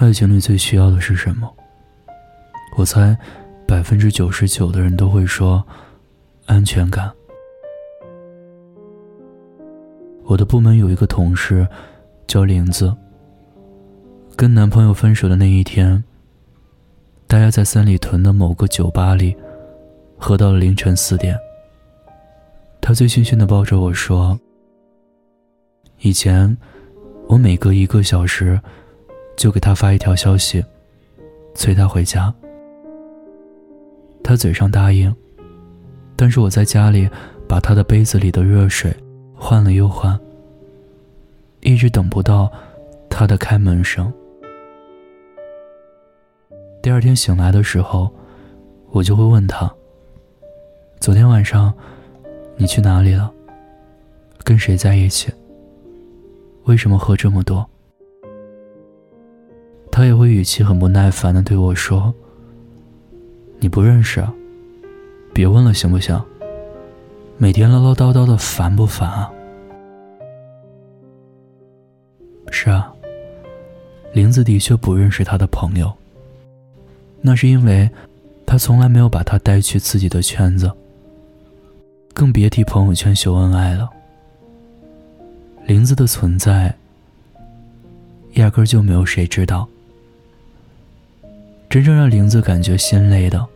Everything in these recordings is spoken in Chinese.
爱情里最需要的是什么？我猜，百分之九十九的人都会说，安全感。我的部门有一个同事，叫林子。跟男朋友分手的那一天，大家在三里屯的某个酒吧里，喝到了凌晨四点。他醉醺醺的抱着我说：“以前，我每隔一个小时，就给他发一条消息，催他回家。他嘴上答应，但是我在家里把他的杯子里的热水换了又换，一直等不到他的开门声。第二天醒来的时候，我就会问他：昨天晚上。”你去哪里了？跟谁在一起？为什么喝这么多？他也会语气很不耐烦的对我说：“你不认识，别问了，行不行？每天唠唠叨叨的，烦不烦啊？”是啊，林子的确不认识他的朋友。那是因为，他从来没有把他带去自己的圈子。更别提朋友圈秀恩爱了。林子的存在，压根就没有谁知道。真正让林子感觉心累的，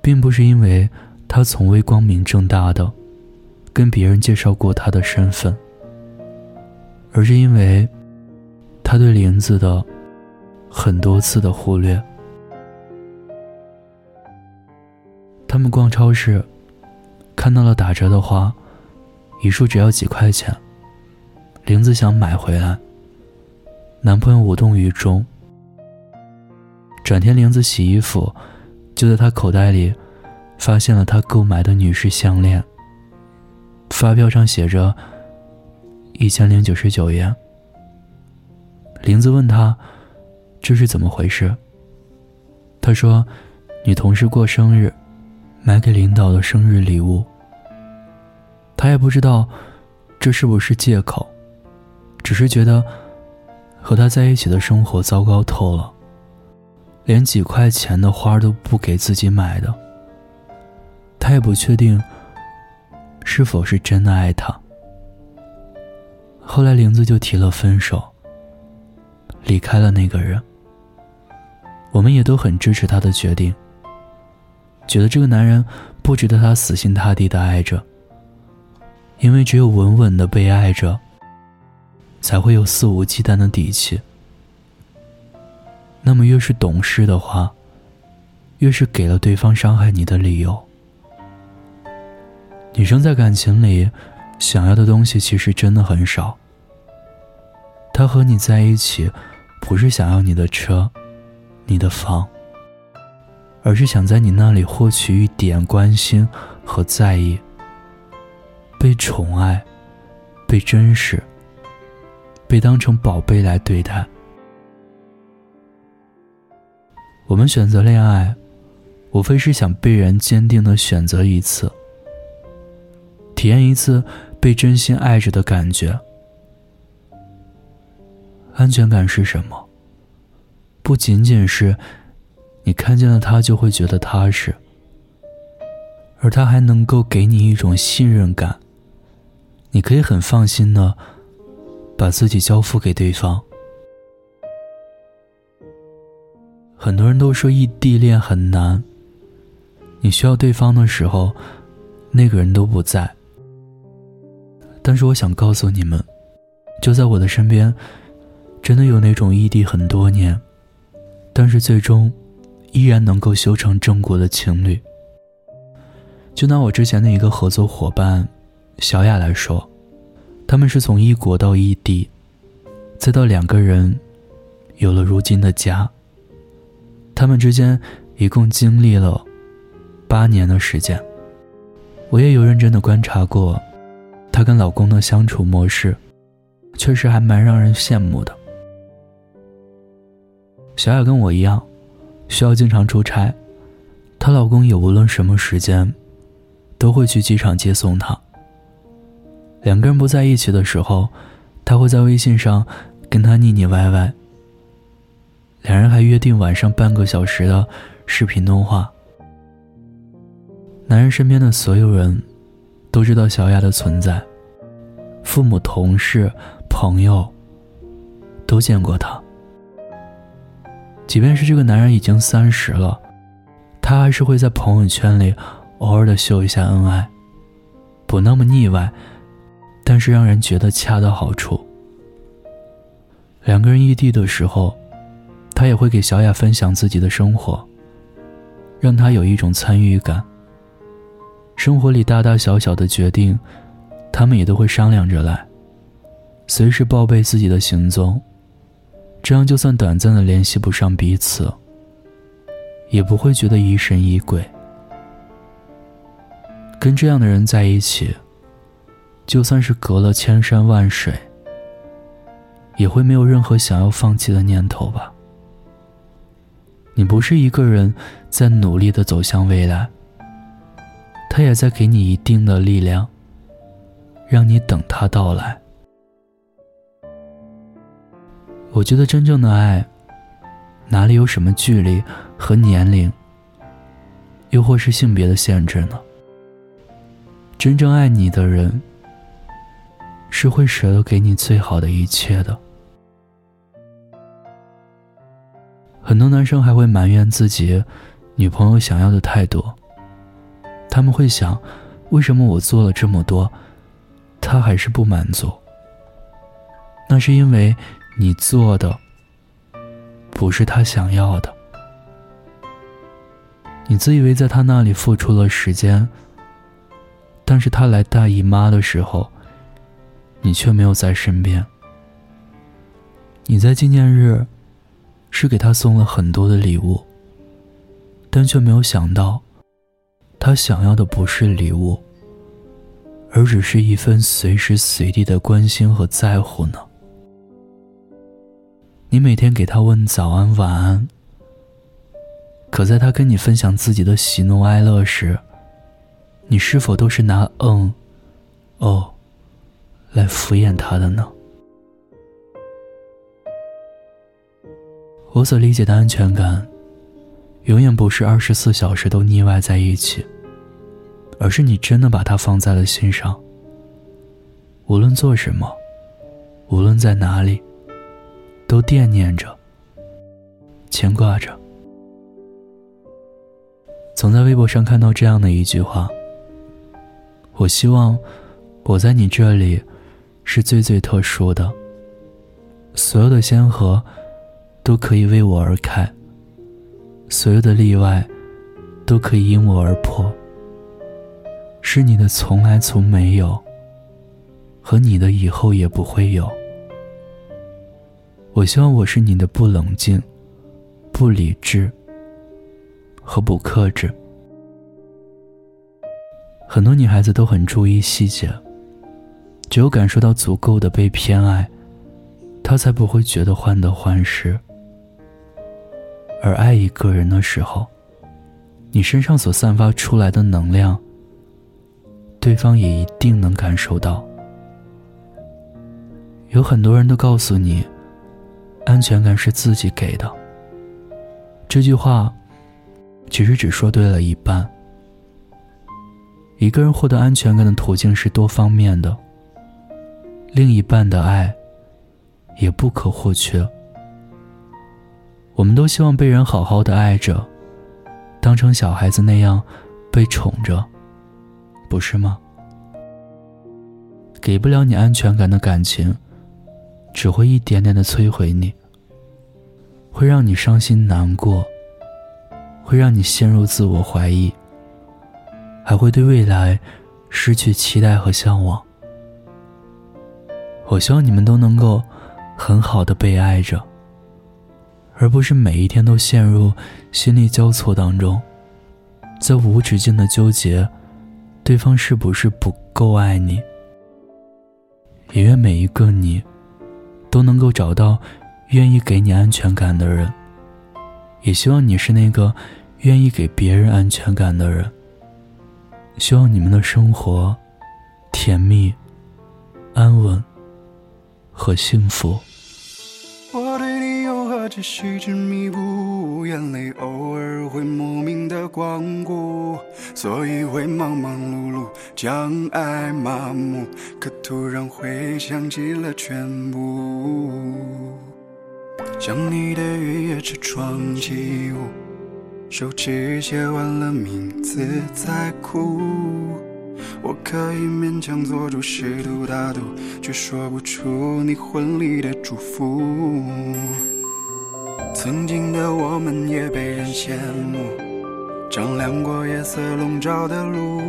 并不是因为他从未光明正大的跟别人介绍过他的身份，而是因为他对林子的很多次的忽略。他们逛超市。看到了打折的花，一束只要几块钱。玲子想买回来，男朋友无动于衷。转天，玲子洗衣服，就在她口袋里发现了她购买的女士项链。发票上写着一千零九十九元。玲子问他这是怎么回事，他说女同事过生日。买给领导的生日礼物。他也不知道这是不是借口，只是觉得和他在一起的生活糟糕透了，连几块钱的花都不给自己买的。他也不确定是否是真的爱他。后来玲子就提了分手，离开了那个人。我们也都很支持他的决定。觉得这个男人不值得她死心塌地的爱着，因为只有稳稳的被爱着，才会有肆无忌惮的底气。那么越是懂事的话，越是给了对方伤害你的理由。女生在感情里想要的东西其实真的很少。她和你在一起，不是想要你的车，你的房。而是想在你那里获取一点关心和在意，被宠爱，被珍视，被当成宝贝来对待。我们选择恋爱，无非是想被人坚定的选择一次，体验一次被真心爱着的感觉。安全感是什么？不仅仅是。你看见了他，就会觉得踏实，而他还能够给你一种信任感。你可以很放心的把自己交付给对方。很多人都说异地恋很难，你需要对方的时候，那个人都不在。但是我想告诉你们，就在我的身边，真的有那种异地很多年，但是最终。依然能够修成正果的情侣。就拿我之前的一个合作伙伴小雅来说，他们是从异国到异地，再到两个人有了如今的家。他们之间一共经历了八年的时间。我也有认真的观察过她跟老公的相处模式，确实还蛮让人羡慕的。小雅跟我一样。需要经常出差，她老公也无论什么时间，都会去机场接送她。两个人不在一起的时候，他会在微信上跟她腻腻歪歪。两人还约定晚上半个小时的视频通话。男人身边的所有人都知道小雅的存在，父母、同事、朋友都见过她。即便是这个男人已经三十了，他还是会在朋友圈里偶尔的秀一下恩爱，不那么腻歪，但是让人觉得恰到好处。两个人异地的时候，他也会给小雅分享自己的生活，让她有一种参与感。生活里大大小小的决定，他们也都会商量着来，随时报备自己的行踪。这样，就算短暂的联系不上彼此，也不会觉得疑神疑鬼。跟这样的人在一起，就算是隔了千山万水，也会没有任何想要放弃的念头吧？你不是一个人在努力的走向未来。他也在给你一定的力量，让你等他到来。我觉得真正的爱，哪里有什么距离和年龄，又或是性别的限制呢？真正爱你的人，是会舍得给你最好的一切的。很多男生还会埋怨自己女朋友想要的太多。他们会想，为什么我做了这么多，他还是不满足？那是因为你做的不是他想要的。你自以为在他那里付出了时间，但是他来大姨妈的时候，你却没有在身边。你在纪念日是给他送了很多的礼物，但却没有想到。他想要的不是礼物，而只是一份随时随地的关心和在乎呢。你每天给他问早安晚安，可在他跟你分享自己的喜怒哀乐时，你是否都是拿嗯、哦来敷衍他的呢？我所理解的安全感，永远不是二十四小时都腻歪在一起。而是你真的把他放在了心上。无论做什么，无论在哪里，都惦念着，牵挂着。总在微博上看到这样的一句话：“我希望我在你这里是最最特殊的，所有的先河都可以为我而开，所有的例外都可以因我而破。”是你的从来从没有，和你的以后也不会有。我希望我是你的不冷静、不理智和不克制。很多女孩子都很注意细节，只有感受到足够的被偏爱，她才不会觉得患得患失。而爱一个人的时候，你身上所散发出来的能量。对方也一定能感受到。有很多人都告诉你，安全感是自己给的。这句话，其实只说对了一半。一个人获得安全感的途径是多方面的，另一半的爱，也不可或缺。我们都希望被人好好的爱着，当成小孩子那样被宠着。不是吗？给不了你安全感的感情，只会一点点的摧毁你，会让你伤心难过，会让你陷入自我怀疑，还会对未来失去期待和向往。我希望你们都能够很好的被爱着，而不是每一天都陷入心力交错当中，在无止境的纠结。对方是不是不够爱你？也愿每一个你，都能够找到愿意给你安全感的人。也希望你是那个愿意给别人安全感的人。希望你们的生活甜蜜、安稳和幸福。我对你有何何止细致弥补，眼泪偶尔会莫名的光顾，所以会忙忙碌碌，将爱麻木，可突然会想起了全部。想你的雨夜车窗起雾，手指写完了名字在哭。我可以勉强做主试图大度，却说不出你婚礼的祝福。曾经的我们也被人羡慕，丈量过夜色笼罩的路。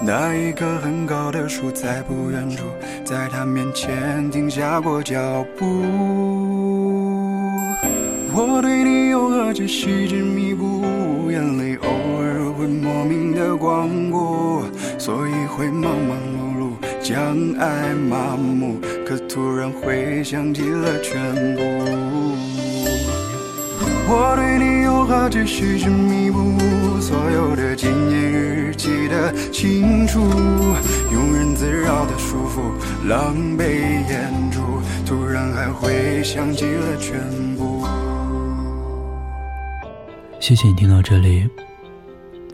那一棵很高的树在不远处，在他面前停下过脚步。我对你又何止细致弥补，眼泪偶尔会莫名的光顾，所以会忙忙碌碌，将爱麻木，可突然会想起了全部。我对你有何止细致弥补，所有的纪念日记得清楚，庸人自扰的束缚，狼狈掩住，突然还会想起了全部。谢谢你听到这里，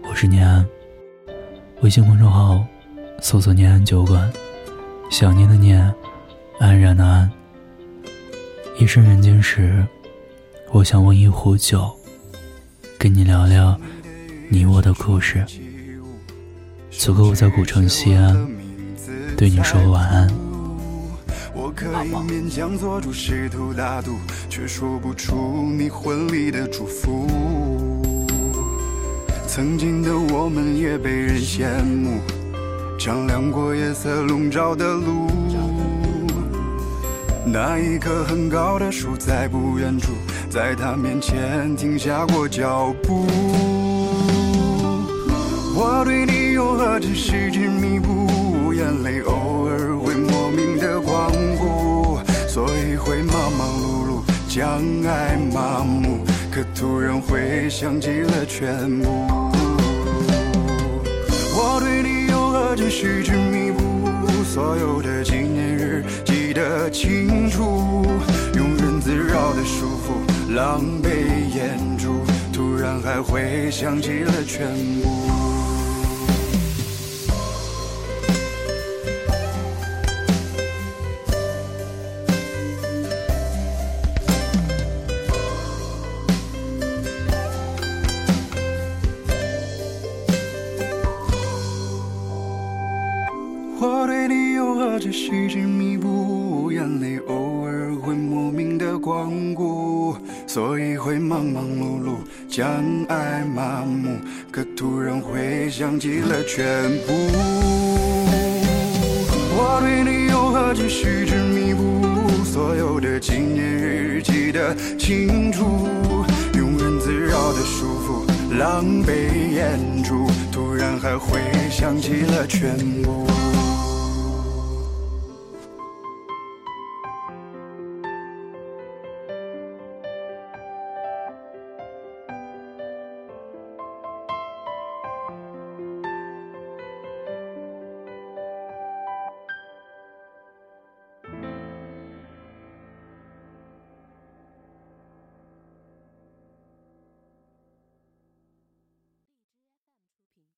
我是念安。微信公众号搜索“念安酒馆”，想念的念，安然的安。夜深人静时。我想温一壶酒，跟你聊聊你我的故事。此刻我在古城西安，对你说晚安。我可以勉强做出试图大度，却说不出你婚礼的祝福。曾经的我们也被人羡慕，丈量过夜色笼罩的路。那一棵很高的树在不远处。在他面前停下过脚步，我对你有何止是执迷不悟，眼泪偶尔会莫名的光顾，所以会忙忙碌碌，将爱麻木，可突然会想起了全部。我对你有何止是执迷不悟，所有的纪念日的清楚，庸人自扰的束缚。狼狈掩住，突然还会想起了全部。的光顾。所以会忙忙碌碌，将爱麻木，可突然会想起了全部。我对你有何止细致弥补，所有的纪念日记得清楚，庸人自扰的束缚，狼狈掩住，突然还会想起了全部。